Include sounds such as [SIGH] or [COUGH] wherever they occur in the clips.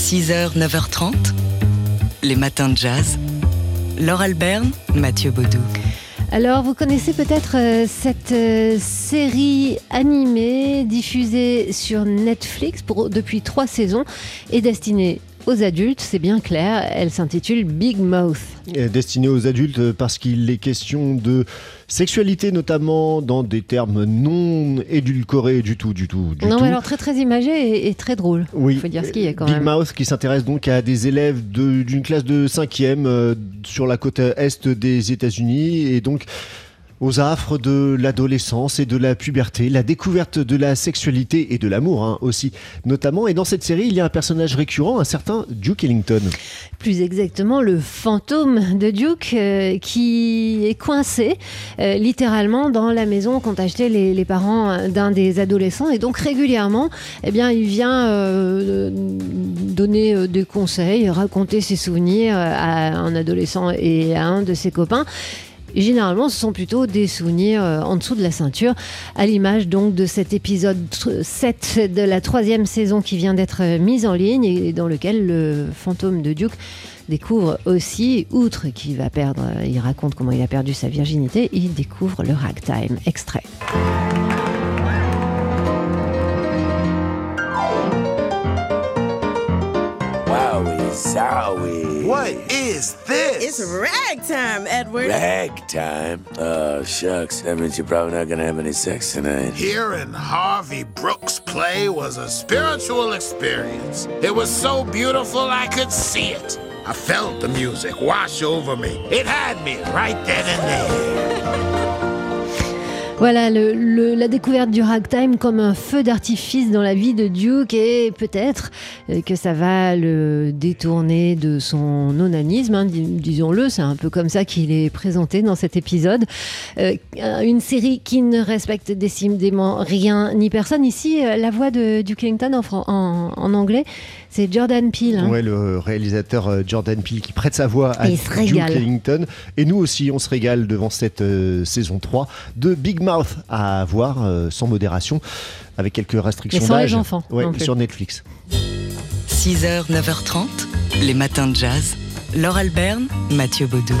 6h, 9h30, les matins de jazz. Laure Alberne, Mathieu Baudou. Alors, vous connaissez peut-être euh, cette euh, série animée diffusée sur Netflix depuis trois saisons et destinée aux adultes, c'est bien clair. Elle s'intitule Big Mouth. Destinée aux adultes parce qu'il est question de sexualité notamment dans des termes non édulcorés du tout, du tout, du non, tout. mais alors très très imagé et, très drôle. Oui. Il faut dire ce qu'il y a quand Big même. Mouth qui s'intéresse donc à des élèves de- d'une classe de 5e euh, sur la côte est des États-Unis et donc aux affres de l'adolescence et de la puberté, la découverte de la sexualité et de l'amour hein, aussi notamment. Et dans cette série, il y a un personnage récurrent, un certain Duke Ellington. Plus exactement, le fantôme de Duke euh, qui est coincé euh, littéralement dans la maison qu'ont acheté les, parents d'un des adolescents. Et donc régulièrement, eh bien, il vient euh, donner euh, des conseils, raconter ses souvenirs à un adolescent et à un de ses copains. Généralement, ce sont plutôt des souvenirs euh, en dessous de la ceinture, à l'image donc de cet épisode tr- 7 de la troisième saison qui vient d'être euh, mise en ligne et dans lequel le fantôme de Duke découvre aussi, outre qu'il va perdre, euh, il raconte comment il a perdu sa virginité, il découvre le ragtime. Extrait. What is this? It's ragtime, Edward. Ragtime? Oh, shucks. That means you're probably not gonna have any sex tonight. Hearing Harvey Brooks play was a spiritual experience. It was so beautiful I could see it. I felt the music wash over me. It had me right then and there. [LAUGHS] Voilà le- le- la découverte du ragtime comme un feu d'artifice dans la vie de Duke et peut-être euh, que ça va le détourner de son onanisme, hein, dis- disons-le, c'est un peu comme ça qu'il est présenté dans cet épisode. Euh, une série qui ne respecte décidément rien ni personne. Ici, euh, la voix de Duke Ellington en, fran- en- en anglais, c'est Jordan Peele. hein. Ouais, le réalisateur Jordan Peele qui prête sa voix à Duke. Ellington. Et nous aussi, on se régale devant cette euh, saison 3 de Big Mouth à voir euh, sans modération, avec quelques restrictions les enfants Ouais, sur Netflix. 6h, 9h30, les matins de jazz. Laure Alberne, Mathieu Baudou.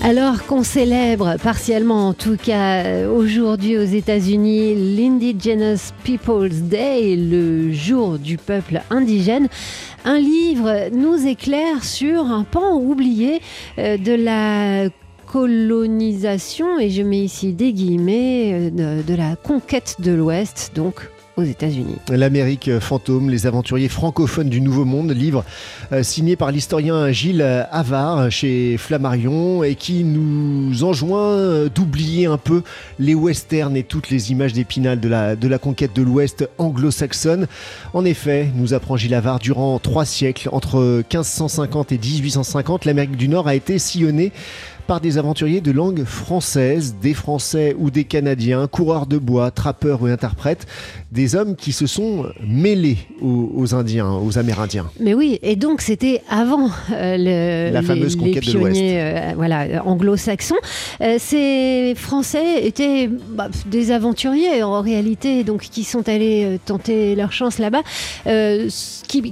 Alors qu'on célèbre partiellement, en tout cas aujourd'hui aux États-Unis, l'Indigenous Peoples Day, le jour du peuple indigène, un livre nous éclaire sur un pan oublié euh, de la colonisation, et je mets ici des guillemets, euh, de, la conquête de l'Ouest, donc aux États-Unis. L'Amérique fantôme, les aventuriers francophones du Nouveau Monde, livre euh, signé par l'historien Gilles Havard chez Flammarion et qui nous enjoint d'oublier un peu les westerns et toutes les images d'épinal de la, de la conquête de l'Ouest anglo-saxonne. En effet, nous apprend Gilles Havard, durant trois siècles, entre 1550 et 1850, l'Amérique du Nord a été sillonnée par des aventuriers de langue française, des Français ou des Canadiens, coureurs de bois, trappeurs ou interprètes, des hommes qui se sont mêlés aux, aux Indiens, aux Amérindiens. Mais oui, et donc c'était avant euh, le, La les- fameuse les, conquête de pionniers euh, voilà, anglo-saxons. Euh, ces Français étaient bah, des aventuriers en réalité, donc qui sont allés euh, tenter leur chance là-bas,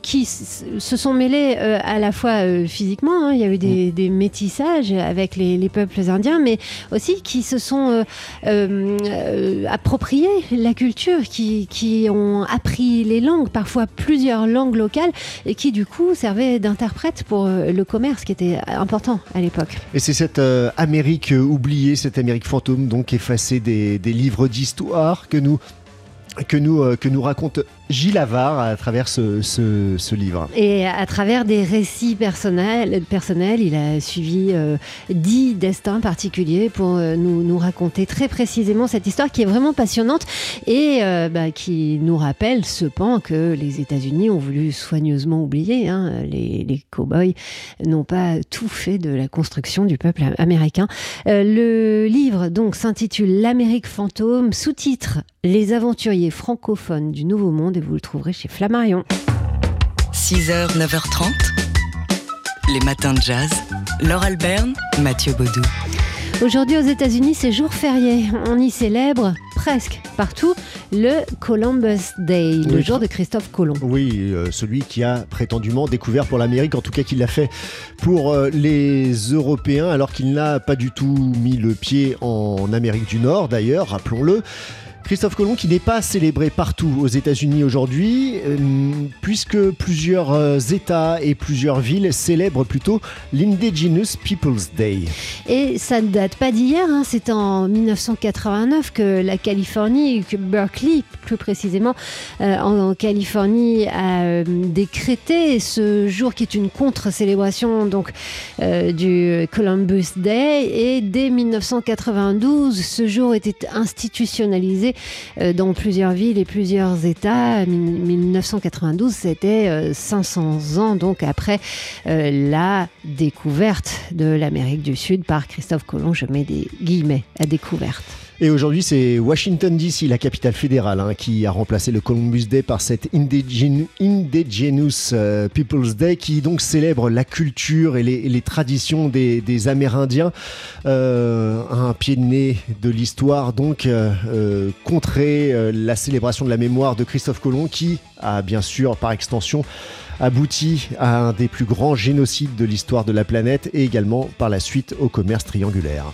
qui, se sont mêlés à la fois physiquement, hein, il y a eu des, des métissages avec les, les peuples indiens, mais aussi qui se sont euh, euh, appropriés la culture, qui, qui ont appris les langues, parfois plusieurs langues locales, et qui du coup servaient d'interprètes pour euh, le commerce qui était important à l'époque. Et c'est cette Amérique oubliée, cette Amérique fantôme, donc effacée des, des livres d'histoire que nous, que, nous, que nous Gilles Havard à travers ce, ce- livre. Et à travers des récits personnels, personnels il a suivi euh, dix destins particuliers pour euh, nous, nous raconter très précisément cette histoire qui est vraiment passionnante et euh, bah, qui nous rappelle ce pan que les États-Unis ont voulu soigneusement oublier. hein. Les, les cow-boys n'ont pas tout fait de la construction du peuple américain. Le livre donc s'intitule L'Amérique fantôme, sous-titre Les aventuriers francophones du Nouveau Monde et vous le trouverez chez Flammarion. 6h, 9h30, les matins de jazz. Laure Alberne, Mathieu Baudou. Aujourd'hui aux États-Unis, c'est jour férié. On y célèbre presque partout le Columbus Day, le jour de Christophe Colomb. Oui, euh, celui qui a prétendument découvert pour l'Amérique, en tout cas qu'il l'a fait pour euh, les Européens, alors qu'il n'a pas du tout mis le pied en Amérique du Nord, d'ailleurs, rappelons-le. Christophe Colomb qui n'est pas célébré partout aux États-Unis aujourd'hui, euh, puisque plusieurs euh, États et plusieurs villes célèbrent plutôt l'Indigenous Peoples Day. Et ça ne date pas d'hier, hein, c'est en 1989 que la Californie, que Berkeley plus précisément, euh, en, Californie a décrété ce jour qui est une contre-célébration donc du Columbus Day. Et dès 1992, ce jour était institutionnalisé dans plusieurs villes et plusieurs États. Mi- 1992, c'était euh, 500 ans donc après euh, la découverte de l'Amérique du Sud par Christophe Colomb. Je mets des guillemets à découverte. Et aujourd'hui, c'est Washington DC, la capitale fédérale, hein, qui a remplacé le Columbus Day par cette Indigen- Indigenous euh, Peoples Day, qui donc célèbre la culture et les, traditions des, des Amérindiens. Euh, un pied de nez de l'histoire, donc, euh, euh, contrer euh, la célébration de la mémoire de Christophe Colomb, qui a bien sûr, par extension, abouti à un des plus grands génocides de l'histoire de la planète et également par la suite au commerce triangulaire.